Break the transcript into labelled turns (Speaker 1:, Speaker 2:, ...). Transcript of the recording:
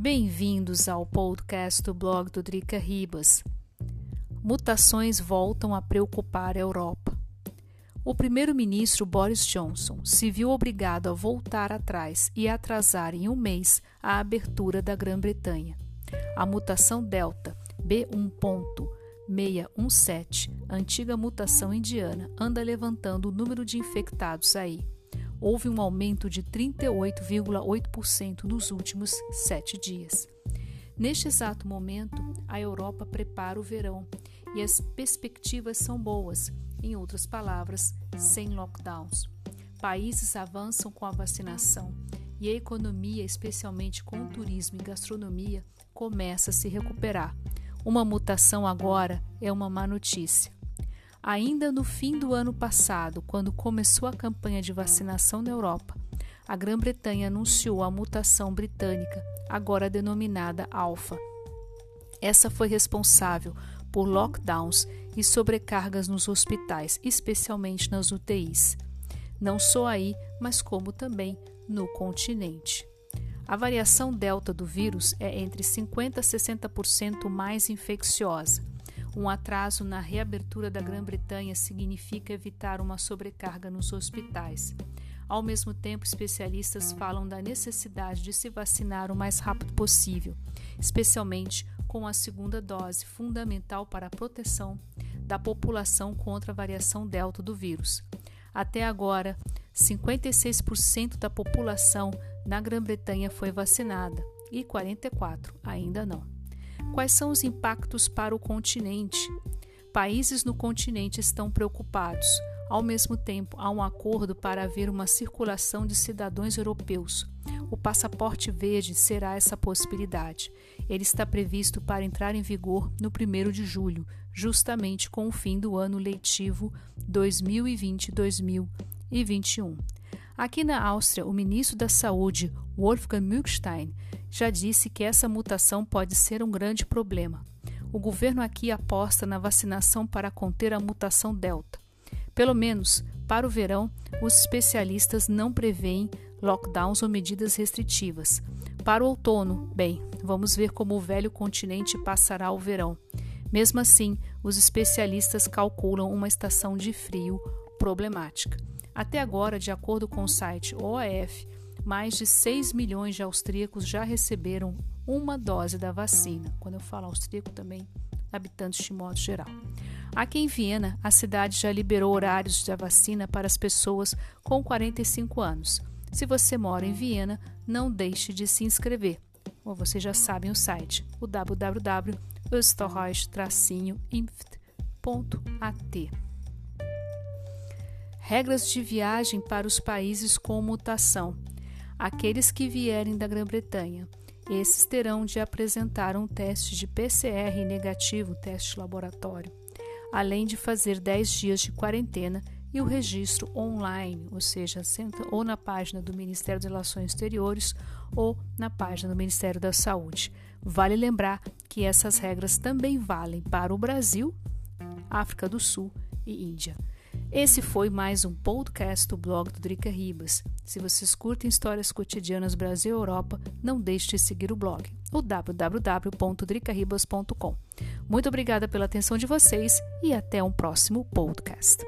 Speaker 1: Bem-vindos ao podcast do blog do Drica Ribas. Mutações voltam a preocupar a Europa. O primeiro-ministro Boris Johnson se viu obrigado a voltar atrás e atrasar em um mês a abertura da Grã-Bretanha. A mutação Delta B1.617, antiga mutação indiana, anda levantando o número de infectados aí houve um aumento de 38,8% nos últimos sete dias. Neste exato momento, a Europa prepara o verão e as perspectivas são boas, em outras palavras, sem lockdowns. Países avançam com a vacinação e a economia, especialmente com o turismo e gastronomia, começa a se recuperar. Uma mutação agora é uma má notícia. Ainda no fim do ano passado, quando começou a campanha de vacinação na Europa, a Grã-Bretanha anunciou a mutação britânica, agora denominada Alpha. Essa foi responsável por lockdowns e sobrecargas nos hospitais, especialmente nas UTIs. Não só aí, mas como também no continente. A variação delta do vírus é entre 50% a 60% mais infecciosa. Um atraso na reabertura da Grã-Bretanha significa evitar uma sobrecarga nos hospitais. Ao mesmo tempo, especialistas falam da necessidade de se vacinar o mais rápido possível, especialmente com a segunda dose, fundamental para a proteção da população contra a variação delta do vírus. Até agora, 56% da população na Grã-Bretanha foi vacinada e 44% ainda não. Quais são os impactos para o continente? Países no continente estão preocupados. Ao mesmo tempo, há um acordo para haver uma circulação de cidadãos europeus. O passaporte verde será essa possibilidade. Ele está previsto para entrar em vigor no 1 de julho, justamente com o fim do ano letivo 2020-2021. Aqui na Áustria, o ministro da Saúde, Wolfgang Mückstein, já disse que essa mutação pode ser um grande problema. O governo aqui aposta na vacinação para conter a mutação Delta. Pelo menos para o verão, os especialistas não preveem lockdowns ou medidas restritivas. Para o outono, bem, vamos ver como o velho continente passará o verão. Mesmo assim, os especialistas calculam uma estação de frio problemática. Até agora, de acordo com o site OAF, mais de 6 milhões de austríacos já receberam uma dose da vacina. Quando eu falo austríaco, também habitantes de modo geral. Aqui em Viena, a cidade já liberou horários da vacina para as pessoas com 45 anos. Se você mora em Viena, não deixe de se inscrever. Ou vocês já sabem o site, o www.österreich-impft.at. Regras de viagem para os países com mutação aqueles que vierem da Grã-Bretanha. Esses terão de apresentar um teste de PCR negativo, teste laboratório, além de fazer 10 dias de quarentena e o registro online, ou seja, ou na página do Ministério das Relações Exteriores ou na página do Ministério da Saúde. Vale lembrar que essas regras também valem para o Brasil, África do Sul e Índia. Esse foi mais um podcast do blog do Drica Ribas. Se vocês curtem histórias cotidianas Brasil e Europa, não deixe de seguir o blog, o www.dricaribas.com. Muito obrigada pela atenção de vocês e até um próximo podcast.